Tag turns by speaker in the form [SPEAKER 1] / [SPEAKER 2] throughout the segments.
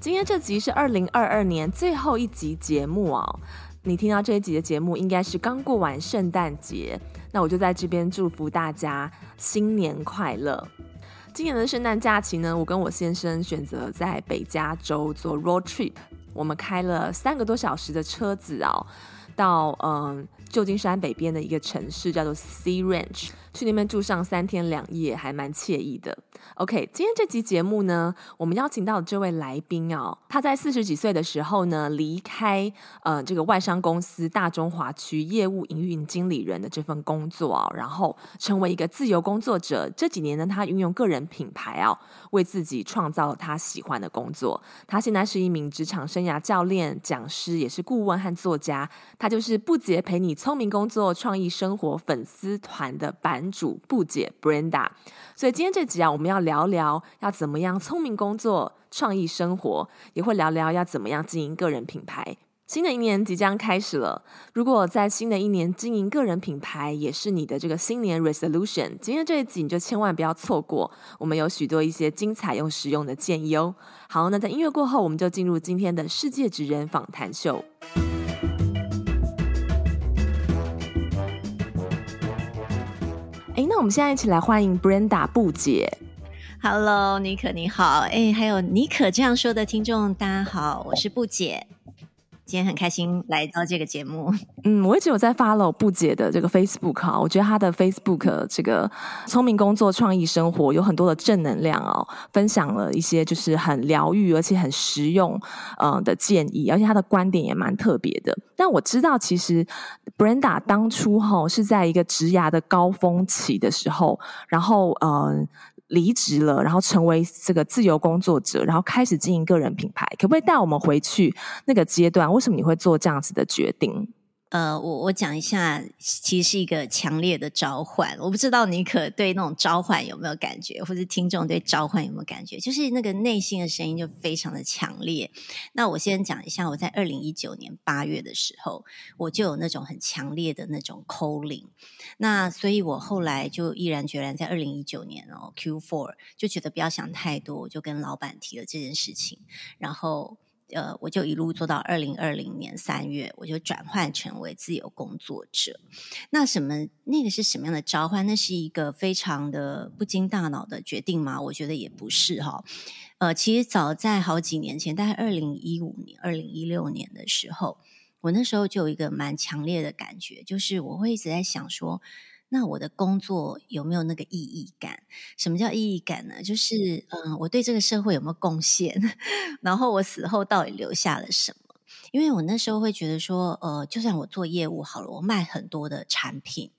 [SPEAKER 1] 今天这集是二零二二年最后一集节目哦。你听到这一集的节目，应该是刚过完圣诞节。那我就在这边祝福大家新年快乐。今年的圣诞假期呢，我跟我先生选择在北加州做 road trip。我们开了三个多小时的车子哦，到嗯旧金山北边的一个城市叫做 Sea Ranch。去那边住上三天两夜，还蛮惬意的。OK，今天这集节目呢，我们邀请到这位来宾哦，他在四十几岁的时候呢，离开呃这个外商公司大中华区业务营运经理人的这份工作哦，然后成为一个自由工作者。这几年呢，他运用个人品牌哦，为自己创造了他喜欢的工作。他现在是一名职场生涯教练、讲师，也是顾问和作家。他就是布姐陪你聪明工作、创意生活粉丝团的版主布姐 Brenda，所以今天这集啊，我们要聊聊要怎么样聪明工作、创意生活，也会聊聊要怎么样经营个人品牌。新的一年即将开始了，如果在新的一年经营个人品牌也是你的这个新年 resolution，今天这一集你就千万不要错过，我们有许多一些精彩又实用的建议哦。好，那在音乐过后，我们就进入今天的世界职人访谈秀。哎，那我们现在一起来欢迎 Brenda 布姐。
[SPEAKER 2] Hello，尼可你好，哎，还有尼可这样说的听众，大家好，我是布姐。今天很开心来到这个节目。
[SPEAKER 1] 嗯，我一直有在 follow 布姐的这个 Facebook 哈，我觉得她的 Facebook 这个聪明工作、创意生活有很多的正能量哦，分享了一些就是很疗愈而且很实用呃的建议，而且她的观点也蛮特别的。但我知道，其实 Brenda 当初哈是在一个职涯的高峰期的时候，然后呃。离职了，然后成为这个自由工作者，然后开始经营个人品牌，可不可以带我们回去那个阶段？为什么你会做这样子的决定？
[SPEAKER 2] 呃，我我讲一下，其实是一个强烈的召唤。我不知道你可对那种召唤有没有感觉，或者听众对召唤有没有感觉？就是那个内心的声音就非常的强烈。那我先讲一下，我在二零一九年八月的时候，我就有那种很强烈的那种 calling。那所以我后来就毅然决然在二零一九年哦 Q four 就觉得不要想太多，我就跟老板提了这件事情，然后。呃，我就一路做到二零二零年三月，我就转换成为自由工作者。那什么？那个是什么样的召唤？那是一个非常的不经大脑的决定吗？我觉得也不是哈。呃，其实早在好几年前，大概二零一五年、二零一六年的时候，我那时候就有一个蛮强烈的感觉，就是我会一直在想说。那我的工作有没有那个意义感？什么叫意义感呢？就是嗯，我对这个社会有没有贡献？然后我死后到底留下了什么？因为我那时候会觉得说，呃，就算我做业务好了，我卖很多的产品。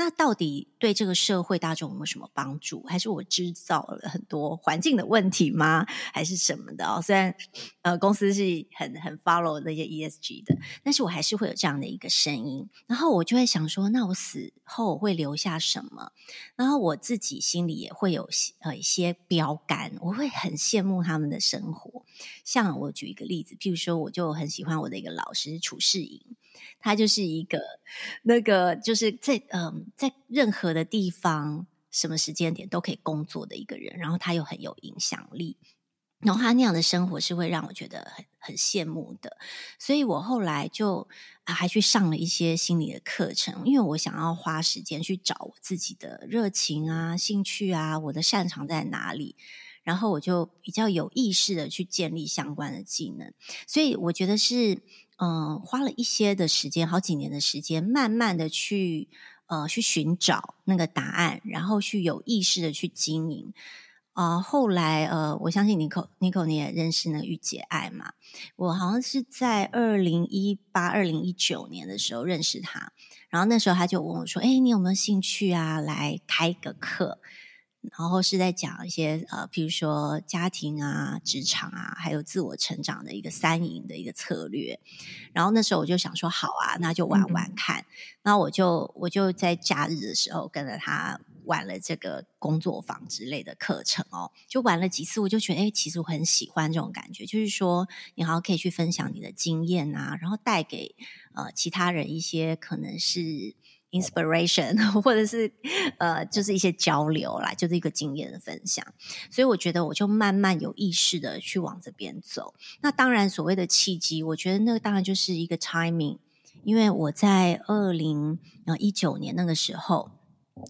[SPEAKER 2] 那到底对这个社会大众有没有什么帮助？还是我制造了很多环境的问题吗？还是什么的哦？虽然呃公司是很很 follow 那些 ESG 的，但是我还是会有这样的一个声音。然后我就会想说，那我死后会留下什么？然后我自己心里也会有呃一些标杆，我会很羡慕他们的生活。像我举一个例子，譬如说，我就很喜欢我的一个老师褚士莹。他就是一个那个，就是在嗯，在任何的地方、什么时间点都可以工作的一个人，然后他又很有影响力，然后他那样的生活是会让我觉得很很羡慕的。所以我后来就啊，还去上了一些心理的课程，因为我想要花时间去找我自己的热情啊、兴趣啊，我的擅长在哪里，然后我就比较有意识的去建立相关的技能。所以我觉得是。嗯，花了一些的时间，好几年的时间，慢慢的去呃去寻找那个答案，然后去有意识的去经营。啊、呃，后来呃，我相信尼可尼可你也认识那个御姐爱嘛？我好像是在二零一八、二零一九年的时候认识他，然后那时候他就问我说：“哎，你有没有兴趣啊？来开个课？”然后是在讲一些呃，譬如说家庭啊、职场啊，还有自我成长的一个三赢的一个策略。然后那时候我就想说，好啊，那就玩玩看。那、嗯、我就我就在假日的时候跟着他玩了这个工作坊之类的课程哦，就玩了几次，我就觉得，哎，其实我很喜欢这种感觉，就是说你好像可以去分享你的经验啊，然后带给呃其他人一些可能是。Inspiration，或者是呃，就是一些交流啦，就是一个经验的分享。所以我觉得我就慢慢有意识的去往这边走。那当然，所谓的契机，我觉得那个当然就是一个 timing。因为我在二零一九年那个时候，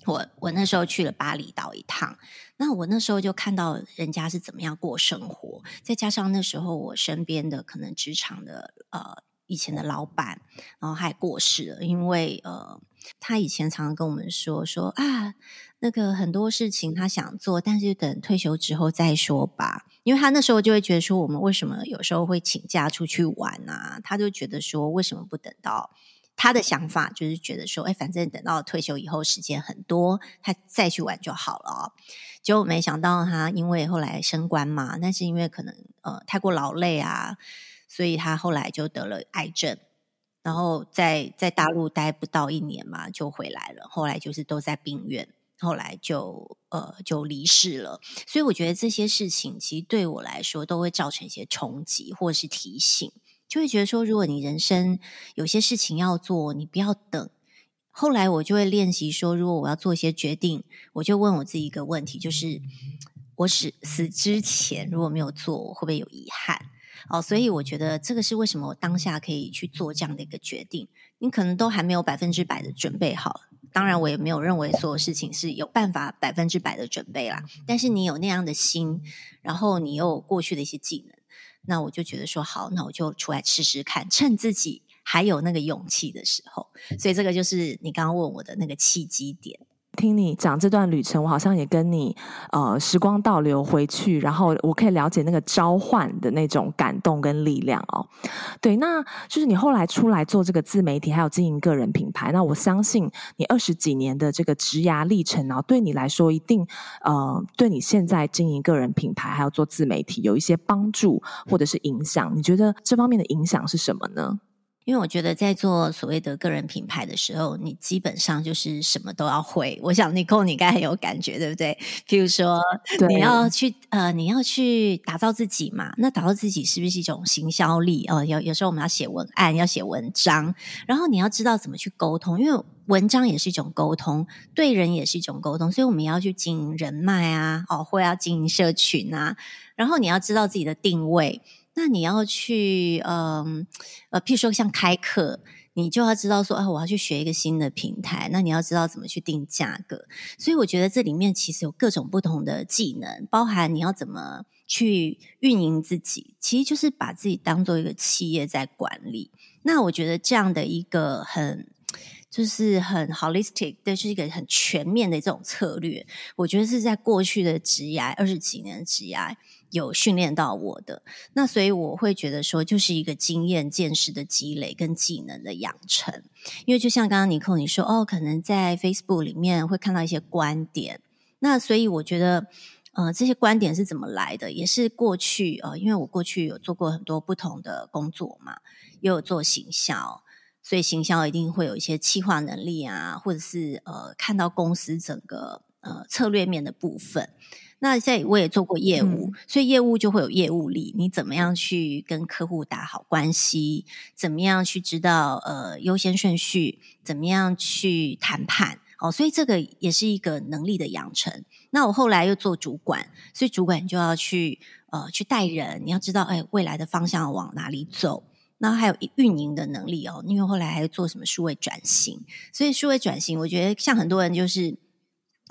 [SPEAKER 2] 我我那时候去了巴厘岛一趟，那我那时候就看到人家是怎么样过生活，再加上那时候我身边的可能职场的呃。以前的老板，然后还过世了，因为呃，他以前常常跟我们说说啊，那个很多事情他想做，但是等退休之后再说吧。因为他那时候就会觉得说，我们为什么有时候会请假出去玩啊？他就觉得说，为什么不等到他的想法，就是觉得说，哎，反正等到退休以后时间很多，他再去玩就好了哦。结果没想到他因为后来升官嘛，但是因为可能呃太过劳累啊。所以他后来就得了癌症，然后在在大陆待不到一年嘛，就回来了。后来就是都在病院，后来就呃就离世了。所以我觉得这些事情其实对我来说都会造成一些冲击或是提醒，就会觉得说，如果你人生有些事情要做，你不要等。后来我就会练习说，如果我要做一些决定，我就问我自己一个问题，就是我死死之前如果没有做，我会不会有遗憾？哦，所以我觉得这个是为什么我当下可以去做这样的一个决定。你可能都还没有百分之百的准备好，当然我也没有认为所有事情是有办法百分之百的准备啦。但是你有那样的心，然后你又有过去的一些技能，那我就觉得说好，那我就出来试试看，趁自己还有那个勇气的时候。所以这个就是你刚刚问我的那个契机点。
[SPEAKER 1] 听你讲这段旅程，我好像也跟你呃时光倒流回去，然后我可以了解那个召唤的那种感动跟力量哦。对，那就是你后来出来做这个自媒体，还有经营个人品牌。那我相信你二十几年的这个职涯历程啊，对你来说一定呃对你现在经营个人品牌还有做自媒体有一些帮助或者是影响。你觉得这方面的影响是什么呢？
[SPEAKER 2] 因为我觉得在做所谓的个人品牌的时候，你基本上就是什么都要会。我想 Nicole 你应该很有感觉，对不对？譬如说，你要去呃，你要去打造自己嘛。那打造自己是不是一种行销力？哦、呃，有有时候我们要写文案，要写文章，然后你要知道怎么去沟通，因为文章也是一种沟通，对人也是一种沟通，所以我们要去经营人脉啊，哦，或要经营社群啊，然后你要知道自己的定位。那你要去，嗯，呃，譬如说像开课，你就要知道说，啊，我要去学一个新的平台，那你要知道怎么去定价格。所以我觉得这里面其实有各种不同的技能，包含你要怎么去运营自己，其实就是把自己当做一个企业在管理。那我觉得这样的一个很，就是很 holistic，对，就是一个很全面的这种策略，我觉得是在过去的职涯二十几年的职涯。有训练到我的，那所以我会觉得说，就是一个经验、见识的积累跟技能的养成。因为就像刚刚尼克你说，哦，可能在 Facebook 里面会看到一些观点，那所以我觉得，呃，这些观点是怎么来的？也是过去，呃，因为我过去有做过很多不同的工作嘛，也有做行销，所以行销一定会有一些企划能力啊，或者是呃，看到公司整个呃策略面的部分。那在我也做过业务，嗯，所以业务就会有业务力。你怎么样去跟客户打好关系？怎么样去知道呃优先顺序？怎么样去谈判？哦，所以这个也是一个能力的养成。那我后来又做主管，所以主管就要去呃去带人，你要知道哎未来的方向往哪里走。那还有运营的能力哦，因为后来还做什么数位转型，所以数位转型，我觉得像很多人就是。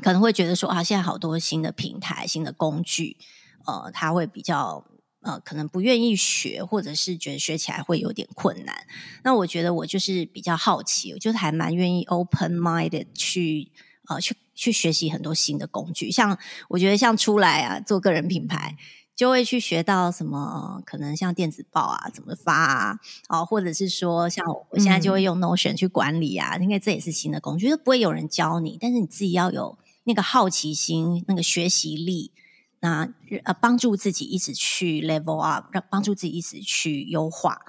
[SPEAKER 2] 可能会觉得说啊，现在好多新的平台、新的工具，呃，他会比较呃，可能不愿意学，或者是觉得学起来会有点困难。那我觉得我就是比较好奇，我就是还蛮愿意 open minded 去呃去去学习很多新的工具。像我觉得像出来啊，做个人品牌，就会去学到什么，呃、可能像电子报啊怎么发啊，哦，或者是说像我现在就会用 Notion 去管理啊，因为这也是新的工具，就不会有人教你，但是你自己要有。那个好奇心、那个学习力，那呃帮助自己一直去 level up，让帮助自己一直去优化。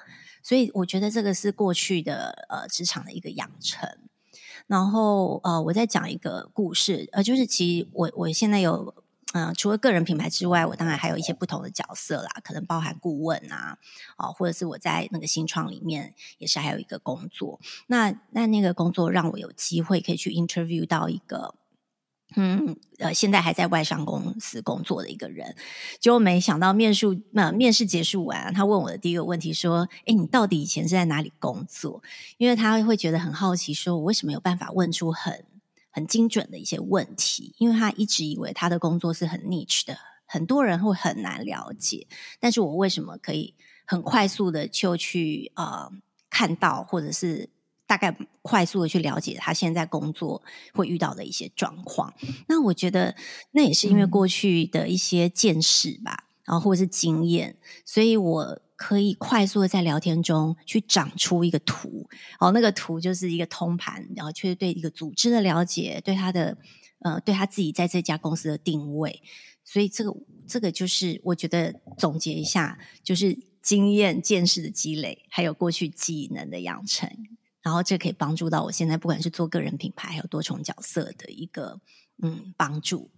[SPEAKER 2] 所以我觉得这个是过去的呃职场的一个养成。然后呃，我再讲一个故事，呃，就是其实我我现在有。嗯，除了个人品牌之外，我当然还有一些不同的角色啦，可能包含顾问啊，哦，或者是我在那个新创里面也是还有一个工作。那那那个工作让我有机会可以去 interview 到一个，嗯呃，现在还在外商公司工作的一个人，结果没想到面试呃面试结束完，他问我的第一个问题说：“哎，你到底以前是在哪里工作？”因为他会觉得很好奇，说我为什么有办法问出很。很精准的一些问题，因为他一直以为他的工作是很 niche 的，很多人会很难了解。但是我为什么可以很快速的就去呃看到，或者是大概快速的去了解他现在工作会遇到的一些状况？那我觉得那也是因为过去的一些见识吧，嗯、然后或者是经验，所以我。可以快速的在聊天中去长出一个图，哦，那个图就是一个通盘，然后去对一个组织的了解，对他的呃，对他自己在这家公司的定位，所以这个这个就是我觉得总结一下，就是经验见识的积累，还有过去技能的养成，然后这可以帮助到我现在不管是做个人品牌，还有多重角色的一个嗯帮助。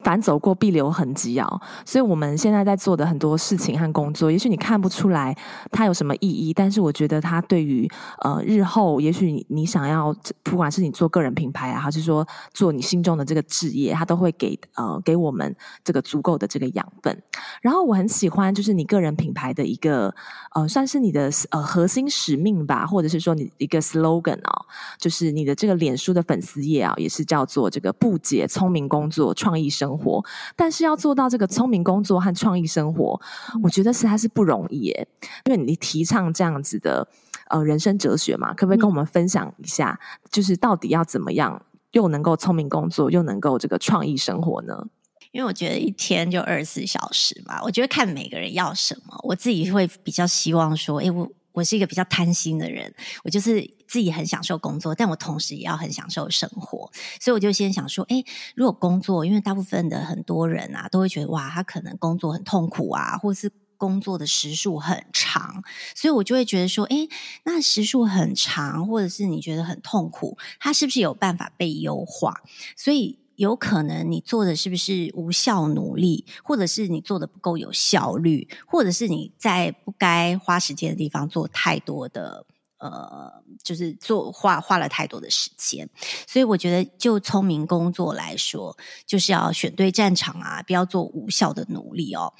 [SPEAKER 1] 凡走过必留痕迹啊，所以我们现在在做的很多事情和工作，也许你看不出来它有什么意义，但是我觉得它对于呃日后，也许你你想要，不管是你做个人品牌啊，还是说做你心中的这个职业，它都会给呃给我们这个足够的这个养分。然后我很喜欢就是你个人品牌的一个呃算是你的呃核心使命吧，或者是说你一个 slogan 哦，就是你的这个脸书的粉丝页啊，也是叫做这个布姐聪明工作创意生生活，但是要做到这个聪明工作和创意生活，我觉得实在是不容易耶。因为你提倡这样子的呃人生哲学嘛，可不可以跟我们分享一下？就是到底要怎么样，又能够聪明工作，又能够这个创意生活呢？
[SPEAKER 2] 因为我觉得一天就二十四小时嘛，我觉得看每个人要什么，我自己会比较希望说，哎，我。我是一个比较贪心的人，我就是自己很享受工作，但我同时也要很享受生活，所以我就先想说，诶，如果工作，因为大部分的很多人啊，都会觉得哇，他可能工作很痛苦啊，或是工作的时数很长，所以我就会觉得说，诶，那时数很长，或者是你觉得很痛苦，它是不是有办法被优化？所以。有可能你做的是不是无效努力，或者是你做的不够有效率，或者是你在不该花时间的地方做太多的呃，就是做花花了太多的时间。所以我觉得，就聪明工作来说，就是要选对战场啊，不要做无效的努力哦。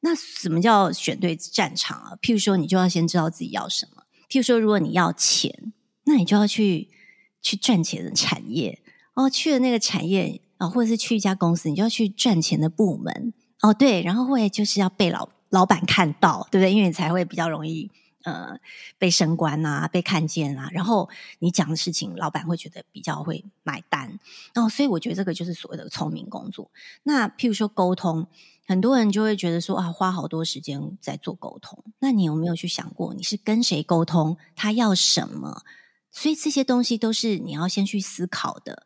[SPEAKER 2] 那什么叫选对战场啊？譬如说，你就要先知道自己要什么。譬如说，如果你要钱，那你就要去去赚钱的产业。哦，去了那个产业啊，或者是去一家公司，你就要去赚钱的部门哦。对，然后会就是要被老老板看到，对不对？因为你才会比较容易呃被升官啊，被看见啊。然后你讲的事情，老板会觉得比较会买单。哦，所以我觉得这个就是所谓的聪明工作。那譬如说沟通，很多人就会觉得说啊，花好多时间在做沟通。那你有没有去想过，你是跟谁沟通？他要什么？所以这些东西都是你要先去思考的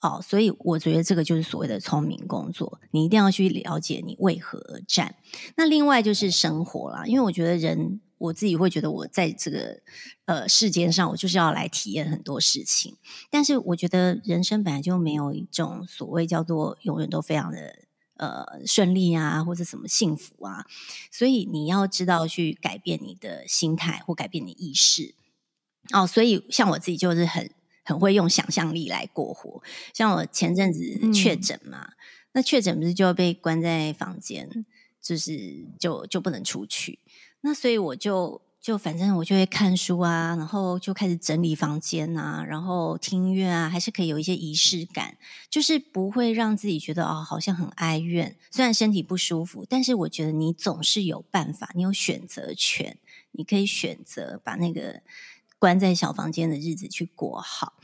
[SPEAKER 2] 哦。所以我觉得这个就是所谓的聪明工作，你一定要去了解你为何而战。那另外就是生活啦，因为我觉得人，我自己会觉得我在这个呃世间上，我就是要来体验很多事情。但是我觉得人生本来就没有一种所谓叫做永远都非常的呃顺利啊，或者什么幸福啊。所以你要知道去改变你的心态，或改变你意识。哦，所以像我自己就是很很会用想象力来过活。像我前阵子确诊嘛，嗯、那确诊不是就要被关在房间，就是就就不能出去。那所以我就就反正我就会看书啊，然后就开始整理房间啊，然后听音乐啊，还是可以有一些仪式感，就是不会让自己觉得哦好像很哀怨。虽然身体不舒服，但是我觉得你总是有办法，你有选择权，你可以选择把那个。关在小房间的日子去过好。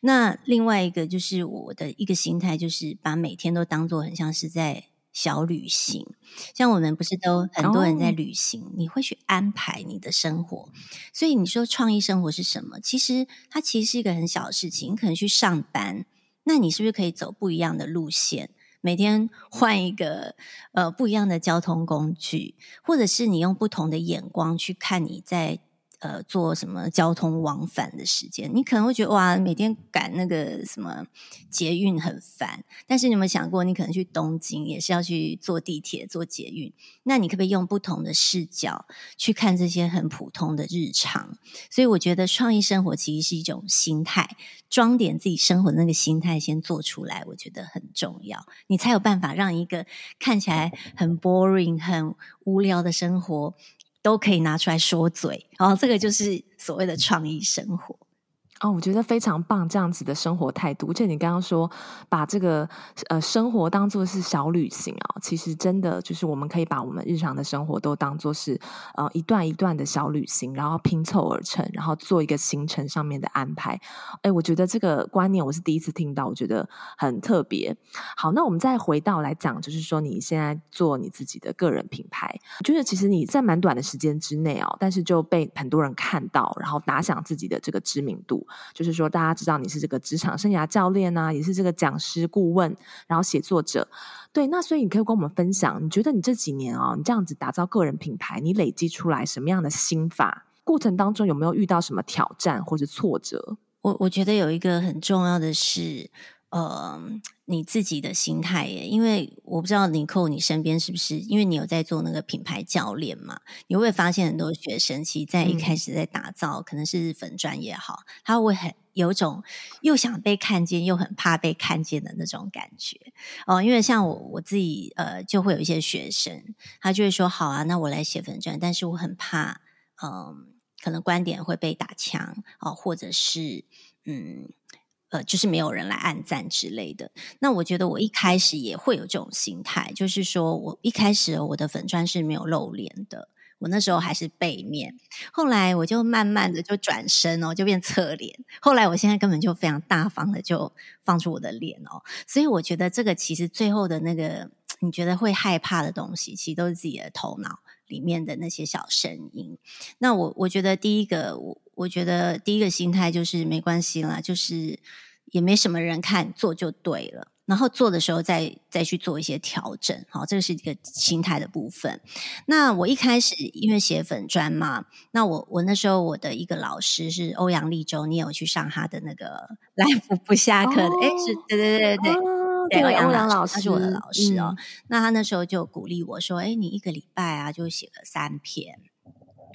[SPEAKER 2] 那另外一个就是我的一个心态，就是把每天都当做很像是在小旅行。像我们不是都很多人在旅行，哦、你会去安排你的生活。所以你说创意生活是什么？其实它其实是一个很小的事情。你可能去上班。那你是不是可以走不一样的路线？每天换一个呃不一样的交通工具，或者是你用不同的眼光去看你在。呃，做什么交通往返的时间，你可能会觉得哇，每天赶那个什么捷运很烦。但是你有没有想过，你可能去东京也是要去坐地铁、坐捷运？那你可不可以用不同的视角去看这些很普通的日常？所以我觉得创意生活其实是一种心态，装点自己生活那个心态先做出来，我觉得很重要，你才有办法让一个看起来很 boring、很无聊的生活。都可以拿出来说嘴，然后这个就是所谓的创意生活。
[SPEAKER 1] 哦，我觉得非常棒，这样子的生活态度。而且你刚刚说把这个呃生活当做是小旅行啊，其实真的就是我们可以把我们日常的生活都当做是呃一段一段的小旅行，然后拼凑而成，然后做一个行程上面的安排。哎，我觉得这个观念我是第一次听到，我觉得很特别。好，那我们再回到来讲，就是说你现在做你自己的个人品牌，就是其实你在蛮短的时间之内哦，但是就被很多人看到，然后打响自己的这个知名度。就是说，大家知道你是这个职场生涯教练啊，也是这个讲师顾问，然后写作者。对，那所以你可以跟我们分享，你觉得你这几年啊、你这样子打造个人品牌，你累积出来什么样的心法？过程当中有没有遇到什么挑战或者挫折？
[SPEAKER 2] 我我觉得有一个很重要的是。呃，你自己的心态耶，因为我不知道尼可，你身边是不是？因为你有在做那个品牌教练嘛？你会发现很多学生，其实在一开始在打造，嗯、可能是粉专也好，他会很有种又想被看见，又很怕被看见的那种感觉。哦、呃，因为像我我自己，呃，就会有一些学生，他就会说：“好啊，那我来写粉专，但是我很怕，嗯、呃，可能观点会被打枪哦、呃，或者是嗯。”呃，就是没有人来按赞之类的。那我觉得我一开始也会有这种心态，就是说我一开始我的粉砖是没有露脸的，我那时候还是背面。后来我就慢慢的就转身哦，就变侧脸。后来我现在根本就非常大方的就放出我的脸哦。所以我觉得这个其实最后的那个你觉得会害怕的东西，其实都是自己的头脑里面的那些小声音。那我我觉得第一个我。我觉得第一个心态就是没关系啦，就是也没什么人看，做就对了。然后做的时候再再去做一些调整，好，这个是一个心态的部分。那我一开始因为写粉专嘛，那我我那时候我的一个老师是欧阳立中，你有去上他的那个 Life 不下课的？哎、哦，是对对对对、哦、对，欧阳老师他是我的老师哦。嗯、那他那时候就鼓励我说：“哎，你一个礼拜啊，就写个三篇。”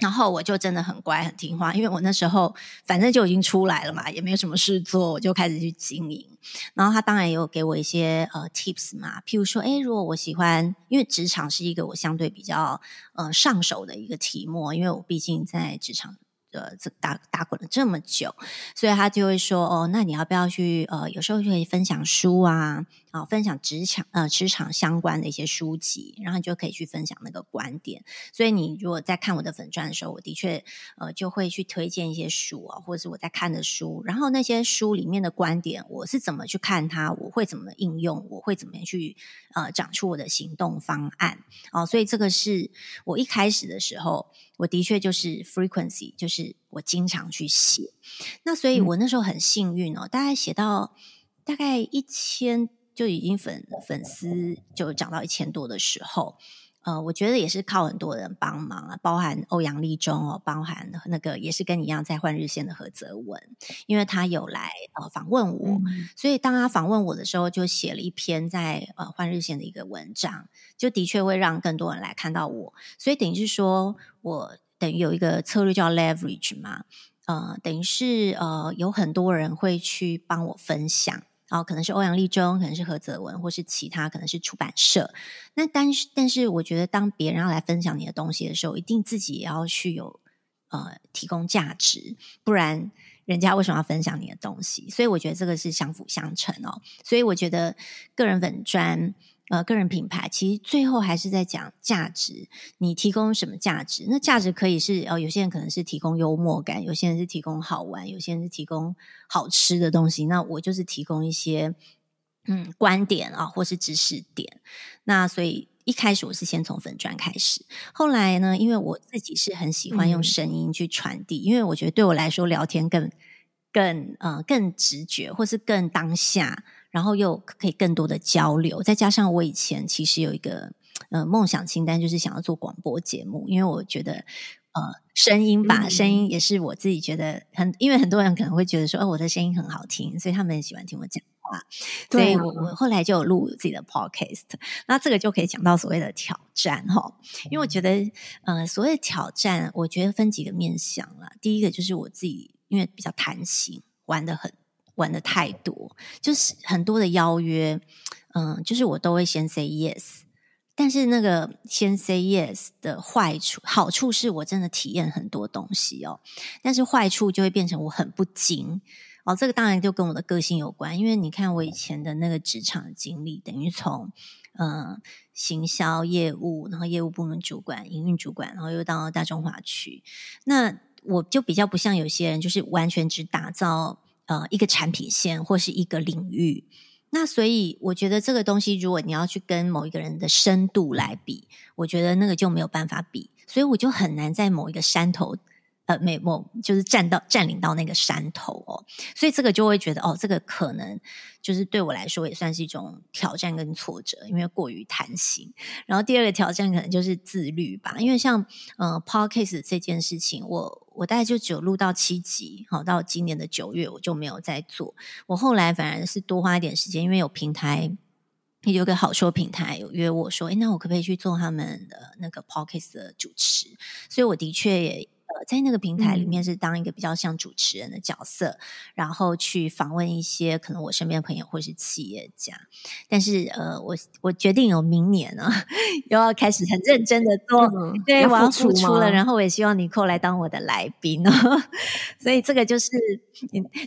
[SPEAKER 2] 然后我就真的很乖很听话，因为我那时候反正就已经出来了嘛，也没有什么事做，我就开始去经营。然后他当然也有给我一些呃 tips 嘛，譬如说，诶，如果我喜欢，因为职场是一个我相对比较呃上手的一个题目，因为我毕竟在职场。呃，这打打滚了这么久，所以他就会说哦，那你要不要去呃，有时候就可以分享书啊，啊，分享职场呃职场相关的一些书籍，然后你就可以去分享那个观点。所以你如果在看我的粉钻的时候，我的确呃就会去推荐一些书啊，或者是我在看的书，然后那些书里面的观点，我是怎么去看它，我会怎么应用，我会怎么样去呃讲出我的行动方案哦，所以这个是我一开始的时候。我的确就是 frequency，就是我经常去写。那所以我那时候很幸运哦，大概写到大概一千就已经粉粉丝就涨到一千多的时候。呃，我觉得也是靠很多人帮忙啊，包含欧阳立中哦，包含那个也是跟你一样在换日线的何泽文，因为他有来呃访问我，嗯、所以当他访问我的时候，就写了一篇在呃换日线的一个文章，就的确会让更多人来看到我，所以等于是说我等于有一个策略叫 leverage 嘛，呃，等于是呃有很多人会去帮我分享。哦，可能是欧阳立中，可能是何泽文，或是其他，可能是出版社。那但是，但是，我觉得当别人要来分享你的东西的时候，一定自己也要去有呃提供价值，不然人家为什么要分享你的东西？所以我觉得这个是相辅相成哦。所以我觉得个人粉专。呃，个人品牌其实最后还是在讲价值。你提供什么价值？那价值可以是哦，有些人可能是提供幽默感，有些人是提供好玩，有些人是提供好吃的东西。那我就是提供一些嗯观点啊，或是知识点。那所以一开始我是先从粉砖开始，后来呢，因为我自己是很喜欢用声音去传递，嗯、因为我觉得对我来说聊天更更呃更直觉，或是更当下。然后又可以更多的交流。再加上我以前其实有一个呃梦想清单，就是想要做广播节目，因为我觉得呃声音吧，嗯、声音也是我自己觉得很，因为很多人可能会觉得说，哦，我的声音很好听，所以他们很喜欢听我讲。话，所以我我后来就有录自己的 podcast，那这个就可以讲到所谓的挑战哈，因为我觉得，呃，所谓的挑战，我觉得分几个面向啦。第一个就是我自己，因为比较贪心，玩的很，玩得太多，就是很多的邀约，嗯、就是我都会先 say yes，但是那个先 say yes 的坏处，好处是我真的体验很多东西哦，但是坏处就会变成我很不精。哦，这个当然就跟我的个性有关，因为你看我以前的那个职场经历，等于从呃行销业务，然后业务部门主管、营运主管，然后又到大中华区，那我就比较不像有些人，就是完全只打造呃一个产品线或是一个领域。那所以我觉得这个东西，如果你要去跟某一个人的深度来比，我觉得那个就没有办法比，所以我就很难在某一个山头。呃，没某就是占到占领到那个山头哦，所以这个就会觉得哦，这个可能就是对我来说也算是一种挑战跟挫折，因为过于贪心。然后第二个挑战可能就是自律吧，因为像呃 Podcast 这件事情，我我大概就只有录到七集，好，到今年的九月我就没有再做。我后来反而是多花一点时间，因为有平台，有个好说平台有约我说，诶，那我可不可以去做他们的那个 Podcast 的主持？所以我的确也。在那个平台里面是当一个比较像主持人的角色，嗯、然后去访问一些可能我身边的朋友或是企业家。但是呃，我我决定有明年啊，又要开始很认真的 做，嗯、对，要我要付出了。然后我也希望尼可来当我的来宾哦。所以这个就是，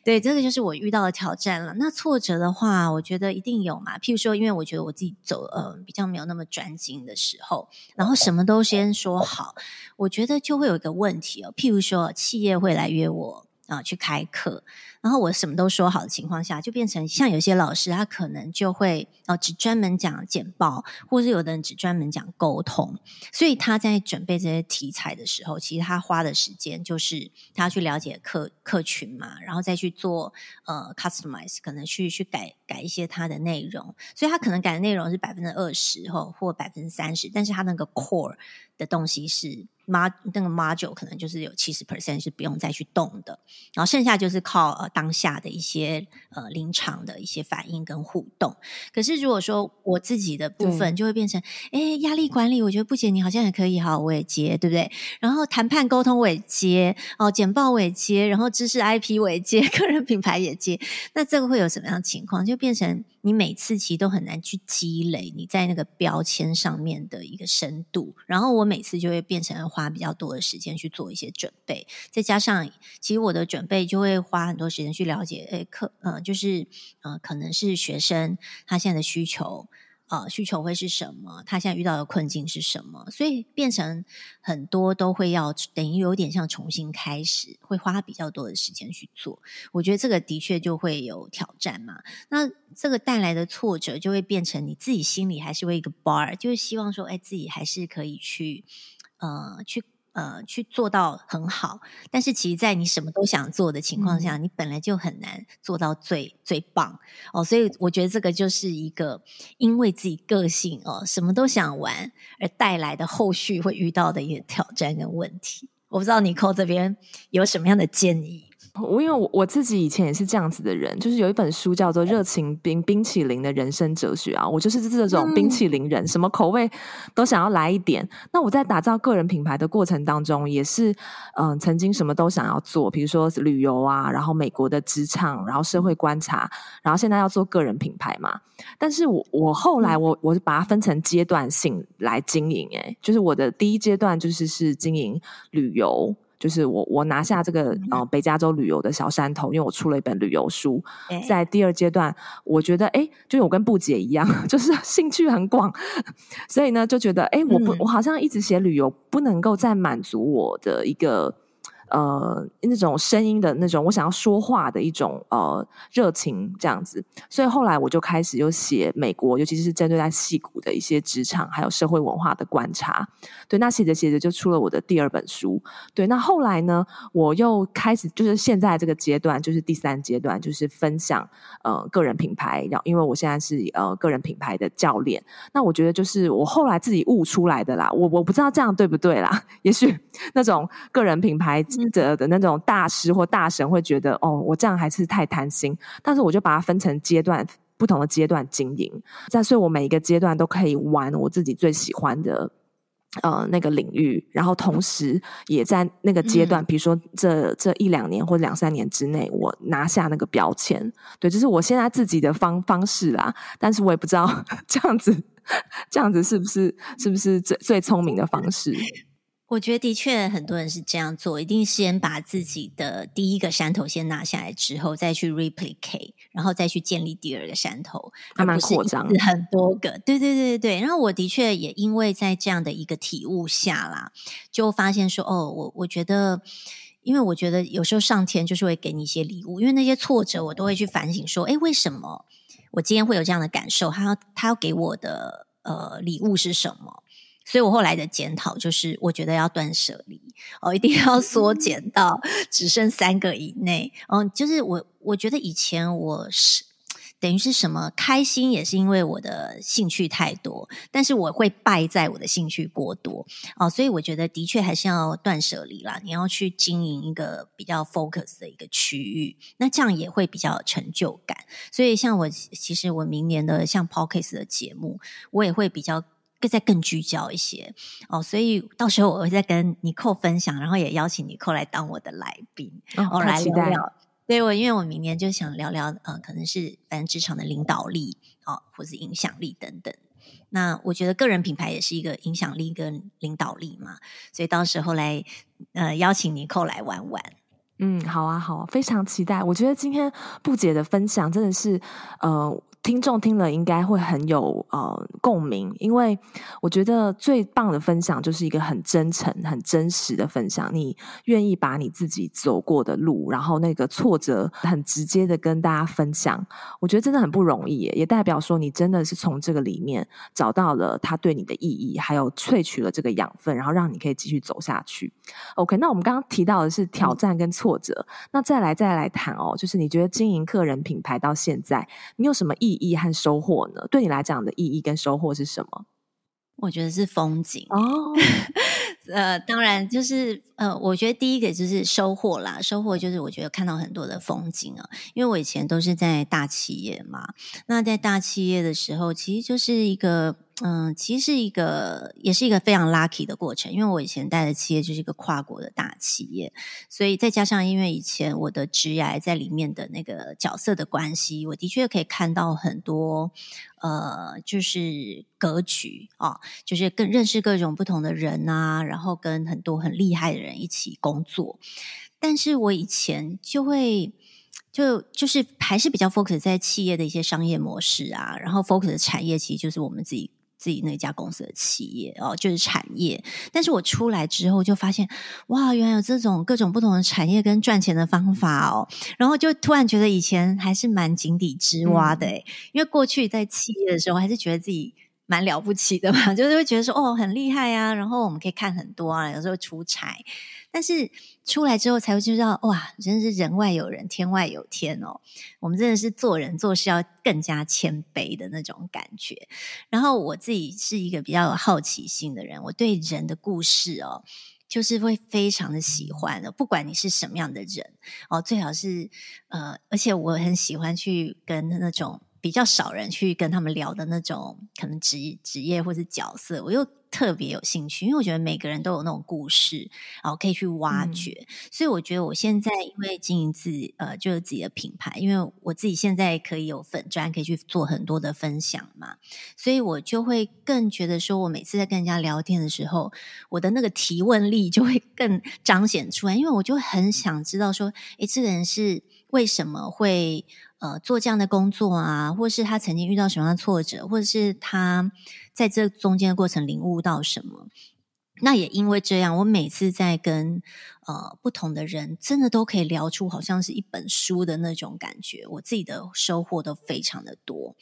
[SPEAKER 2] 对，这个就是我遇到的挑战了。那挫折的话，我觉得一定有嘛。譬如说，因为我觉得我自己走呃比较没有那么专精的时候，然后什么都先说好，我觉得就会有一个问题。譬如说，企业会来约我啊、去开课。然后我什么都说好的情况下，就变成像有些老师，他可能就会哦、只专门讲简报，或是有的人只专门讲沟通。所以他在准备这些题材的时候，其实他花的时间就是他要去了解客客群嘛，然后再去做呃 customize，可能去去改改一些他的内容。所以他可能改的内容是百分之二十或百分之三十，但是他那个 core 的东西是 mod 那个 module 可能就是有七十 percent 是不用再去动的，然后剩下就是靠呃。当下的一些呃临场的一些反应跟互动，可是如果说我自己的部分就会变成，哎对，压力管理，我觉得不姐你好像也可以，哈，我也接，对不对？然后谈判沟通我也接，哦，简报我也接，然后知识 IP 我也接，个人品牌也接，那这个会有什么样的情况？就变成你每次其实都很难去积累你在那个标签上面的一个深度，然后我每次就会变成花比较多的时间去做一些准备，再加上其实我的准备就会花很多时间。去了解，诶，课，呃，就是，呃，可能是学生他现在的需求，呃，需求会是什么？他现在遇到的困境是什么？所以变成很多都会要等于有点像重新开始，会花比较多的时间去做。我觉得这个的确就会有挑战嘛。那这个带来的挫折就会变成你自己心里还是会一个 bar，就是希望说，哎，自己还是可以去，呃，去。呃，去做到很好，但是其实，在你什么都想做的情况下，嗯、你本来就很难做到最最棒哦。所以，我觉得这个就是一个因为自己个性哦，什么都想玩而带来的后续会遇到的一个挑战跟问题。我不知道你扣这边有什么样的建议。
[SPEAKER 1] 我因为我我自己以前也是这样子的人，就是有一本书叫做《热情冰冰淇淋的人生哲学》啊，我就是这种冰淇淋人，嗯、什么口味都想要来一点。那我在打造个人品牌的过程当中，也是嗯、呃，曾经什么都想要做，比如说旅游啊，然后美国的职场，然后社会观察，然后现在要做个人品牌嘛。但是我我后来我我把它分成阶段性来经营，诶，就是我的第一阶段就是是经营旅游。就是我，我拿下这个呃北加州旅游的小山头，因为我出了一本旅游书。在第二阶段，我觉得哎，就我跟布姐一样，就是兴趣很广，所以呢就觉得哎，我不，我好像一直写旅游，不能够再满足我的一个呃那种声音的那种我想要说话的一种呃热情这样子。所以后来我就开始有写美国，尤其是针对在矽谷的一些职场还有社会文化的观察。对，那写着写着就出了我的第二本书。对，那后来呢，我又开始就是现在这个阶段，就是第三阶段，就是分享呃个人品牌。然后因为我现在是呃个人品牌的教练，那我觉得就是我后来自己悟出来的啦。我我不知道这样对不对啦，也许那种个人品牌的的那种大师或大神会觉得哦，我这样还是太贪心。但是我就把它分成阶段，不同的阶段经营，在所以我每一个阶段都可以玩我自己最喜欢的。呃，那个领域，然后同时也在那个阶段，嗯、比如说这这一两年或两三年之内，我拿下那个标签，对，这是我现在自己的方方式啦。但是我也不知道 这样子，这样子是不是是不是最最聪明的方式？
[SPEAKER 2] 我觉得的确很多人是这样做，一定先把自己的第一个山头先拿下来之后，再去 replicate，然后再去建立第二个山头，
[SPEAKER 1] 慢慢扩张
[SPEAKER 2] 很多个。对对对对对。然后我的确也因为在这样的一个体悟下啦，就发现说，哦，我我觉得，因为我觉得有时候上天就是会给你一些礼物，因为那些挫折我都会去反省说，哎，为什么我今天会有这样的感受？他要他要给我的呃礼物是什么？所以我后来的检讨就是，我觉得要断舍离哦，一定要缩减到只剩三个以内。嗯，就是我我觉得以前我是等于是什么开心，也是因为我的兴趣太多，但是我会败在我的兴趣过多哦。所以我觉得的确还是要断舍离啦。你要去经营一个比较 focus 的一个区域，那这样也会比较有成就感。所以像我其实我明年的像 p o c k e t 的节目，我也会比较。更再更聚焦一些哦，所以到时候我会再跟尼寇分享，然后也邀请尼寇来当我的来宾，
[SPEAKER 1] 哦，来聊聊。
[SPEAKER 2] 对，我因为我明年就想聊聊呃，可能是反正职场的领导力哦，或是影响力等等。那我觉得个人品牌也是一个影响力跟领导力嘛，所以到时候来呃邀请尼寇来玩玩。
[SPEAKER 1] 嗯，好啊，好啊，非常期待。我觉得今天布姐的分享真的是呃。听众听了应该会很有呃共鸣，因为我觉得最棒的分享就是一个很真诚、很真实的分享。你愿意把你自己走过的路，然后那个挫折很直接的跟大家分享，我觉得真的很不容易，也代表说你真的是从这个里面找到了他对你的意义，还有萃取了这个养分，然后让你可以继续走下去。OK，那我们刚刚提到的是挑战跟挫折，那再来再来谈哦，就是你觉得经营个人品牌到现在，你有什么意义和收获呢？对你来讲的意义跟收获是什么？
[SPEAKER 2] 我觉得是风景
[SPEAKER 1] 哦。
[SPEAKER 2] 呃，当然就是呃，我觉得第一个就是收获啦。收获就是我觉得看到很多的风景啊。因为我以前都是在大企业嘛，那在大企业的时候，其实就是一个。嗯，其实是一个，也是一个非常 lucky 的过程。因为我以前带的企业就是一个跨国的大企业，所以再加上因为以前我的职涯在里面的那个角色的关系，我的确可以看到很多呃，就是格局啊、哦，就是更认识各种不同的人啊，然后跟很多很厉害的人一起工作。但是我以前就会就就是还是比较 focus 在企业的一些商业模式啊，然后 focus 的产业其实就是我们自己。自己那家公司的企业哦，就是产业。但是我出来之后就发现，哇，原来有这种各种不同的产业跟赚钱的方法哦。然后就突然觉得以前还是蛮井底之蛙的因为过去在企业的时候，还是觉得自己蛮了不起的嘛，就是会觉得说哦，很厉害啊。然后我们可以看很多啊，有时候出差。但是出来之后才会知道，哇，真的是人外有人，天外有天哦。我们真的是做人做事要更加谦卑的那种感觉。然后我自己是一个比较有好奇心的人，我对人的故事哦，就是会非常的喜欢的。不管你是什么样的人哦，最好是呃，而且我很喜欢去跟那种比较少人去跟他们聊的那种可能职职业或是角色，我又。特别有兴趣，因为我觉得每个人都有那种故事，然后可以去挖掘。嗯、所以我觉得我现在因为经营自己呃，就是自己的品牌，因为我自己现在可以有粉专，可以去做很多的分享嘛，所以我就会更觉得说，我每次在跟人家聊天的时候，我的那个提问力就会更彰显出来，因为我就很想知道说，诶，这个人是为什么会呃做这样的工作啊，或是他曾经遇到什么样的挫折，或者是他。在这中间的过程领悟到什么？那也因为这样，我每次在跟呃不同的人，真的都可以聊出好像是一本书的那种感觉。我自己的收获都非常的多。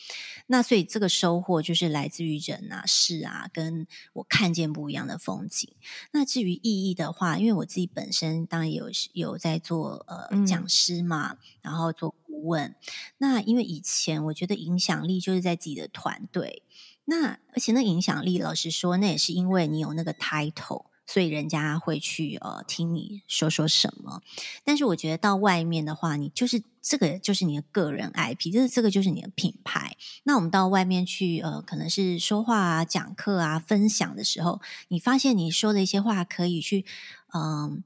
[SPEAKER 2] 那所以这个收获就是来自于人啊、事啊，跟我看见不一样的风景。那至于意义的话，因为我自己本身当然有有在做呃讲师嘛，嗯、然后做顾问。那因为以前我觉得影响力就是在自己的团队。那而且那影响力，老实说，那也是因为你有那个 title，所以人家会去呃听你说说什么。但是我觉得到外面的话，你就是这个就是你的个人 IP，就是这个就是你的品牌。那我们到外面去呃，可能是说话啊、讲课啊、分享的时候，你发现你说的一些话可以去嗯、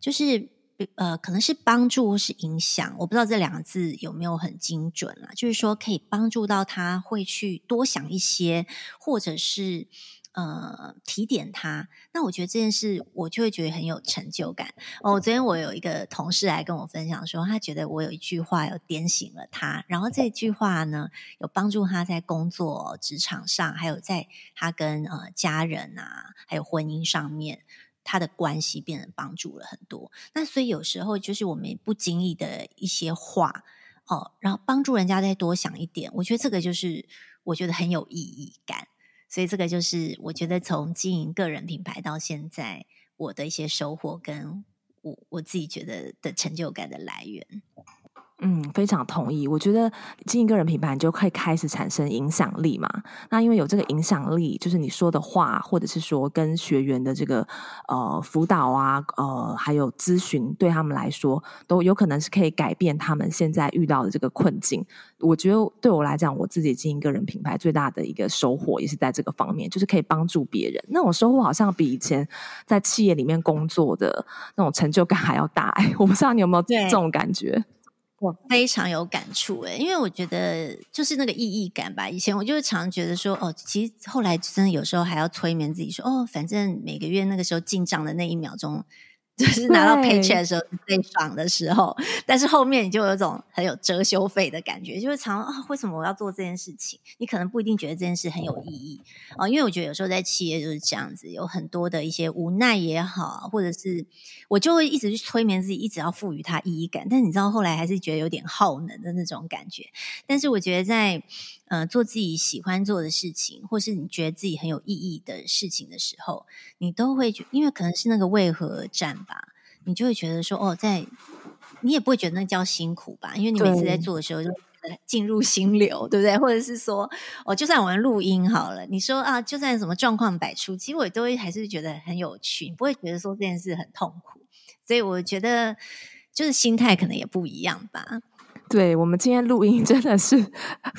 [SPEAKER 2] 就是。呃，可能是帮助或是影响，我不知道这两个字有没有很精准啊。就是说，可以帮助到他，会去多想一些，或者是呃提点他。那我觉得这件事，我就会觉得很有成就感。哦，昨天我有一个同事来跟我分享说，他觉得我有一句话有点醒了他，然后这句话呢，有帮助他在工作、职场上，还有在他跟呃家人啊，还有婚姻上面。他的关系变得帮助了很多，那所以有时候就是我们不经意的一些话哦，然后帮助人家再多想一点，我觉得这个就是我觉得很有意义感，所以这个就是我觉得从经营个人品牌到现在我的一些收获，跟我我自己觉得的成就感的来源。
[SPEAKER 1] 嗯，非常同意。我觉得经营个人品牌，你就可以开始产生影响力嘛。那因为有这个影响力，就是你说的话，或者是说跟学员的这个呃辅导啊，呃还有咨询，对他们来说都有可能是可以改变他们现在遇到的这个困境。我觉得对我来讲，我自己经营个人品牌最大的一个收获，也是在这个方面，就是可以帮助别人。那种收获好像比以前在企业里面工作的那种成就感还要大。哎，我不知道你有没有这种感觉？
[SPEAKER 2] 我非常有感触诶，因为我觉得就是那个意义感吧。以前我就常觉得说，哦，其实后来真的有时候还要催眠自己说，哦，反正每个月那个时候进账的那一秒钟。就是拿到 paycheck 的时候最爽的时候，但是后面你就有一种很有遮羞费的感觉，就是常啊，为什么我要做这件事情？你可能不一定觉得这件事很有意义啊，因为我觉得有时候在企业就是这样子，有很多的一些无奈也好，或者是我就会一直去催眠自己，一直要赋予它意义感，但你知道后来还是觉得有点耗能的那种感觉。但是我觉得在呃，做自己喜欢做的事情，或是你觉得自己很有意义的事情的时候，你都会觉，因为可能是那个为何而战吧，你就会觉得说，哦，在你也不会觉得那叫辛苦吧，因为你每次在做的时候就进入心流，对不对？或者是说，哦，就算我们录音好了，你说啊，就算什么状况百出，其实我都会还是觉得很有趣，你不会觉得说这件事很痛苦，所以我觉得就是心态可能也不一样吧。
[SPEAKER 1] 对，我们今天录音真的是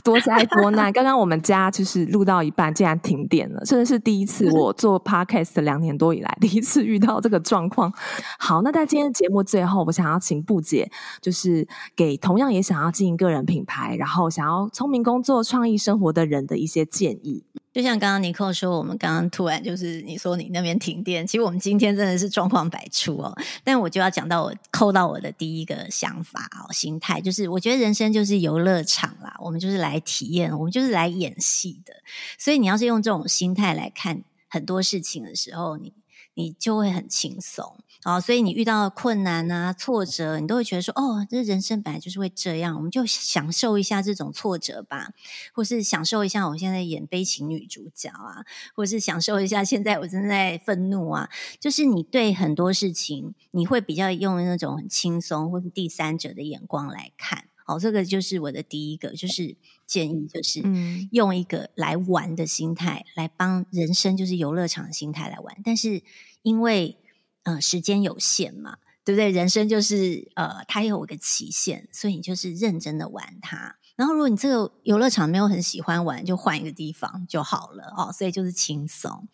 [SPEAKER 1] 多灾多难。刚刚我们家就是录到一半，竟然停电了，真的是第一次。我做 podcast 两年多以来，第一次遇到这个状况。好，那在今天节目最后，我想要请布姐，就是给同样也想要经营个人品牌，然后想要聪明工作、创意生活的人的一些建议。
[SPEAKER 2] 就像刚刚尼克说，我们刚刚突然就是你说你那边停电，其实我们今天真的是状况百出哦。但我就要讲到我扣到我的第一个想法哦，心态就是我觉得人生就是游乐场啦，我们就是来体验，我们就是来演戏的。所以你要是用这种心态来看很多事情的时候，你你就会很轻松。哦，所以你遇到困难啊、挫折，你都会觉得说：“哦，这人生本来就是会这样，我们就享受一下这种挫折吧，或是享受一下我现在演悲情女主角啊，或是享受一下现在我正在愤怒啊。”就是你对很多事情，你会比较用那种很轻松或是第三者的眼光来看。好，这个就是我的第一个，就是建议，就是用一个来玩的心态来帮人生，就是游乐场的心态来玩。但是因为嗯，时间有限嘛，对不对？人生就是呃，它有一个期限，所以你就是认真的玩它。然后，如果你这个游乐场没有很喜欢玩，就换一个地方就好了哦。所以就是轻松。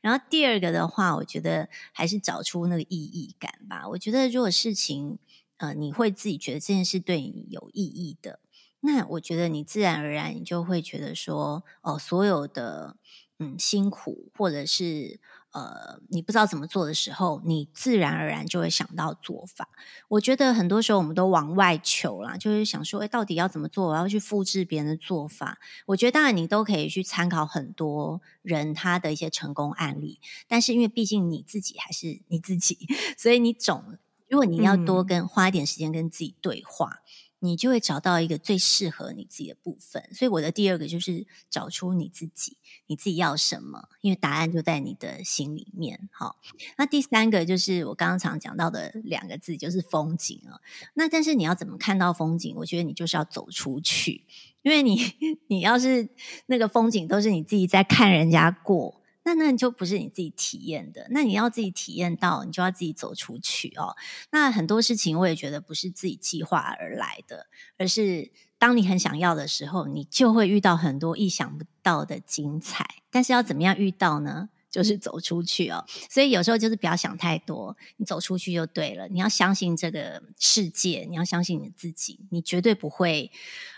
[SPEAKER 2] 然后第二个的话，我觉得还是找出那个意义感吧。我觉得如果事情呃，你会自己觉得这件事对你有意义的，那我觉得你自然而然你就会觉得说，哦，所有的嗯辛苦或者是。呃，你不知道怎么做的时候，你自然而然就会想到做法。我觉得很多时候我们都往外求啦，就是想说，哎，到底要怎么做？我要去复制别人的做法。我觉得当然你都可以去参考很多人他的一些成功案例，但是因为毕竟你自己还是你自己，所以你总如果你要多跟、嗯、花一点时间跟自己对话。你就会找到一个最适合你自己的部分，所以我的第二个就是找出你自己，你自己要什么，因为答案就在你的心里面。好，那第三个就是我刚刚常讲到的两个字，就是风景啊。那但是你要怎么看到风景？我觉得你就是要走出去，因为你 你要是那个风景都是你自己在看人家过。那那就不是你自己体验的，那你要自己体验到，你就要自己走出去哦。那很多事情我也觉得不是自己计划而来的，而是当你很想要的时候，你就会遇到很多意想不到的精彩。但是要怎么样遇到呢？就是走出去哦。所以有时候就是不要想太多，你走出去就对了。你要相信这个世界，你要相信你自己，你绝对不会，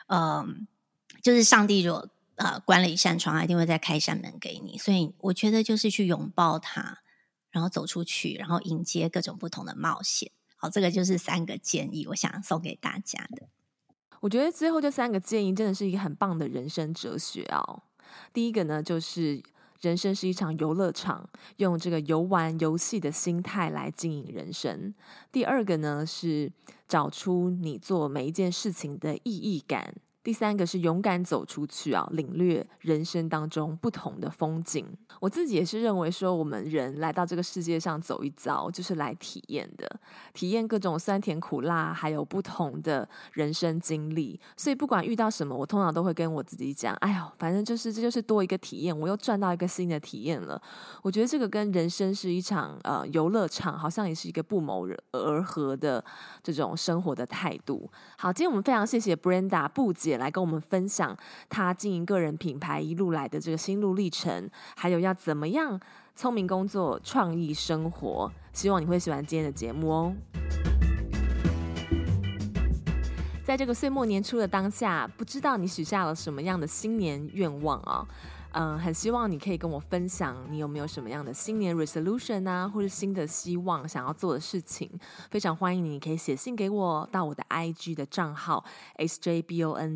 [SPEAKER 2] 嗯、就是上帝若。呃，关了一扇窗，一定会再开一扇门给你。所以我觉得就是去拥抱它，然后走出去，然后迎接各种不同的冒险。好，这个就是三个建议，我想送给大家的。
[SPEAKER 1] 我觉得最后这三个建议真的是一个很棒的人生哲学哦。第一个呢，就是人生是一场游乐场，用这个游玩游戏的心态来经营人生。第二个呢，是找出你做每一件事情的意义感。第三个是勇敢走出去啊，领略人生当中不同的风景。我自己也是认为说，我们人来到这个世界上走一遭，就是来体验的，体验各种酸甜苦辣，还有不同的人生经历。所以不管遇到什么，我通常都会跟我自己讲：“哎呦，反正就是这就是多一个体验，我又赚到一个新的体验了。”我觉得这个跟人生是一场呃游乐场，好像也是一个不谋而合的这种生活的态度。好，今天我们非常谢谢 Brenda 不姐。来跟我们分享他经营个人品牌一路来的这个心路历程，还有要怎么样聪明工作、创意生活。希望你会喜欢今天的节目哦。在这个岁末年初的当下，不知道你许下了什么样的新年愿望啊？嗯，很希望你可以跟我分享，你有没有什么样的新年 resolution 啊，或者新的希望想要做的事情？非常欢迎你，可以写信给我到我的 IG 的账号 sjbonjour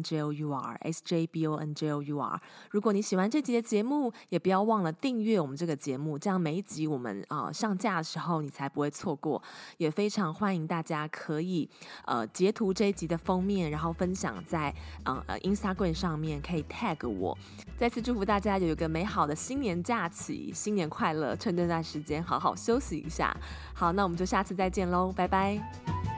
[SPEAKER 1] sjbonjour。如果你喜欢这集的节目，也不要忘了订阅我们这个节目，这样每一集我们啊、上架的时候你才不会错过。也非常欢迎大家可以呃截图这一集的封面，然后分享在呃呃 Instagram 上面，可以 tag 我。再次祝福大家。大家有一个美好的新年假期，新年快乐！趁这段时间好好休息一下。好，那我们就下次再见喽，拜拜。